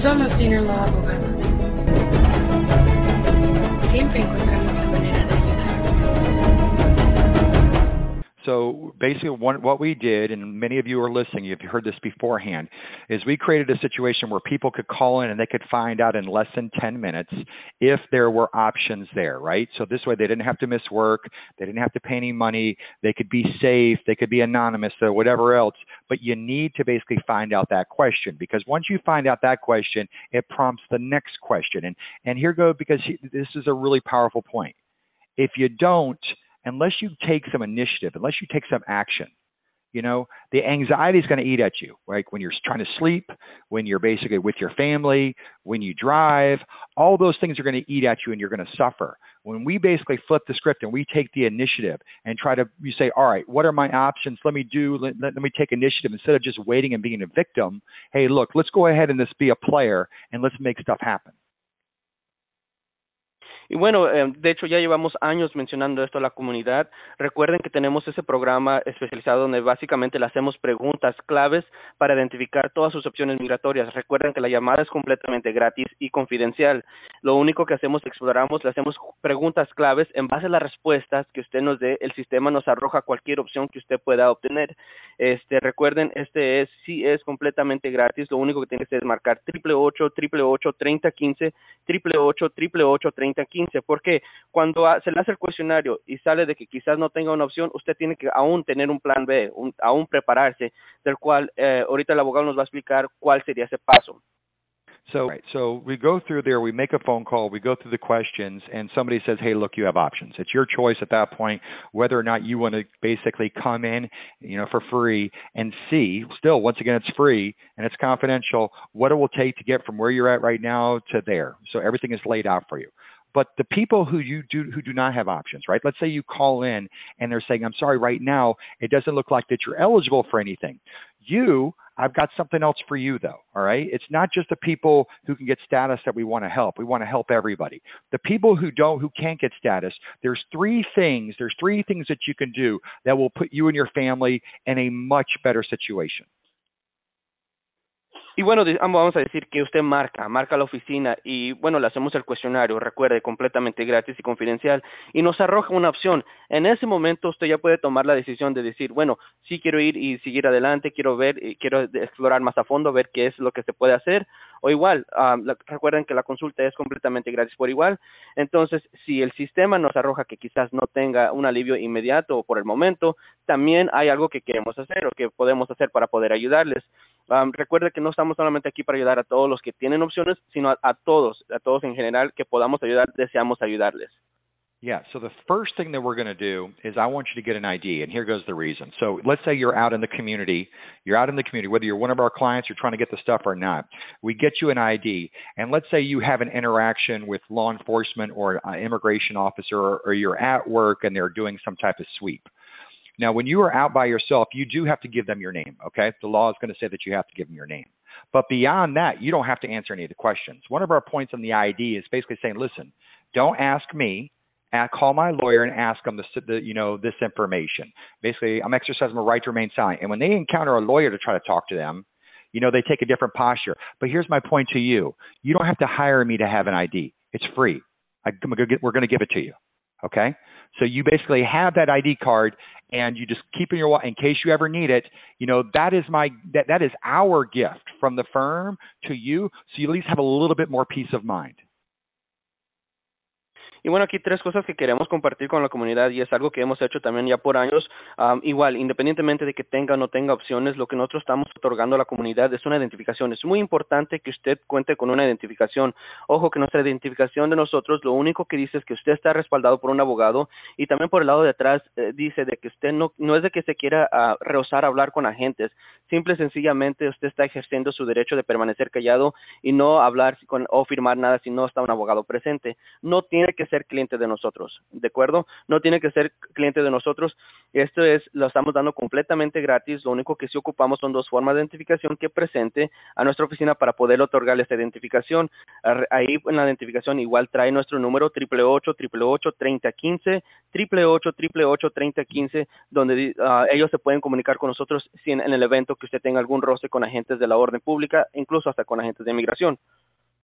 Somos Senior Law Abogados. Siempre encontramos la manera de So basically, one, what we did, and many of you are listening, if you heard this beforehand, is we created a situation where people could call in and they could find out in less than 10 minutes if there were options there, right? So this way they didn't have to miss work, they didn't have to pay any money, they could be safe, they could be anonymous, or whatever else. But you need to basically find out that question because once you find out that question, it prompts the next question. And and here go because he, this is a really powerful point. If you don't, unless you take some initiative, unless you take some action, you know, the anxiety is going to eat at you, right? When you're trying to sleep, when you're basically with your family, when you drive, all those things are going to eat at you and you're going to suffer. When we basically flip the script and we take the initiative and try to, you say, all right, what are my options? Let me do, let, let me take initiative instead of just waiting and being a victim. Hey, look, let's go ahead and let's be a player and let's make stuff happen. Y bueno, eh, de hecho ya llevamos años mencionando esto a la comunidad. Recuerden que tenemos ese programa especializado donde básicamente le hacemos preguntas claves para identificar todas sus opciones migratorias. Recuerden que la llamada es completamente gratis y confidencial. Lo único que hacemos, exploramos, le hacemos preguntas claves en base a las respuestas que usted nos dé. El sistema nos arroja cualquier opción que usted pueda obtener. Este, recuerden, este es sí es completamente gratis. Lo único que tiene que hacer es marcar triple ocho triple ocho treinta quince triple ocho triple ocho treinta porque cuando se le hace el cuestionario y sale de que quizás no tenga una opción, usted tiene que aún tener un plan B, aún prepararse, del cual eh, ahorita el abogado nos va a explicar cuál sería ese paso. So, right, so we go through there, we make a phone call, we go through the questions, and somebody says, "Hey, look, you have options. It's your choice at that point whether or not you want to basically come in, you know, for free and see. Still, once again, it's free and it's confidential. What it will take to get from where you're at right now to there. So everything is laid out for you. But the people who you do who do not have options, right? Let's say you call in and they're saying, "I'm sorry, right now it doesn't look like that you're eligible for anything." You, I've got something else for you though. All right, it's not just the people who can get status that we want to help. We want to help everybody. The people who don't, who can't get status, there's three things. There's three things that you can do that will put you and your family in a much better situation. Y bueno, vamos a decir que usted marca, marca la oficina y bueno, le hacemos el cuestionario, recuerde, completamente gratis y confidencial y nos arroja una opción. En ese momento usted ya puede tomar la decisión de decir, bueno, sí quiero ir y seguir adelante, quiero ver, quiero explorar más a fondo, ver qué es lo que se puede hacer o igual, um, recuerden que la consulta es completamente gratis por igual. Entonces, si el sistema nos arroja que quizás no tenga un alivio inmediato o por el momento, también hay algo que queremos hacer o que podemos hacer para poder ayudarles. Um, recuerde que no estamos solamente aquí para ayudar a todos los que tienen opciones, sino a todos, a todos en general que podamos ayudar, deseamos ayudarles. Yeah. So the first thing that we're going to do is I want you to get an ID, and here goes the reason. So let's say you're out in the community. You're out in the community, whether you're one of our clients, you're trying to get the stuff or not. We get you an ID, and let's say you have an interaction with law enforcement or an immigration officer, or you're at work and they're doing some type of sweep. Now, when you are out by yourself, you do have to give them your name. Okay, the law is going to say that you have to give them your name. But beyond that, you don't have to answer any of the questions. One of our points on the ID is basically saying, listen, don't ask me call my lawyer and ask them the, the, you know this information. Basically, I'm exercising my right to remain silent. And when they encounter a lawyer to try to talk to them, you know they take a different posture. But here's my point to you: you don't have to hire me to have an ID. It's free. I, we're going to give it to you. Okay. So you basically have that ID card and you just keep in your wallet in case you ever need it. You know that is my that that is our gift from the firm to you, so you at least have a little bit more peace of mind. Y bueno, aquí tres cosas que queremos compartir con la comunidad y es algo que hemos hecho también ya por años. igual, independientemente de que tenga o no tenga opciones, lo que nosotros estamos otorgando a la comunidad es una identificación. Es muy importante que usted cuente con una identificación. Ojo que nuestra identificación de nosotros lo único que dice es que usted está respaldado por un abogado y también por el lado de atrás eh, dice de que usted no, no es de que se quiera uh, rehusar hablar con agentes. Simple y sencillamente usted está ejerciendo su derecho de permanecer callado y no hablar con, o firmar nada si no está un abogado presente. No tiene que ser cliente de nosotros, ¿de acuerdo? No tiene que ser cliente de nosotros. Esto es, lo estamos dando completamente gratis. Lo único que sí ocupamos son dos formas de identificación que presente a nuestra oficina para poder otorgarle esta identificación. Ahí en la identificación igual trae nuestro número triple ocho triple ocho treinta quince triple ocho triple ocho treinta quince donde uh, ellos se pueden comunicar con nosotros si en, el evento que usted tenga algún roce con agentes de la orden pública, incluso hasta con agentes de inmigración.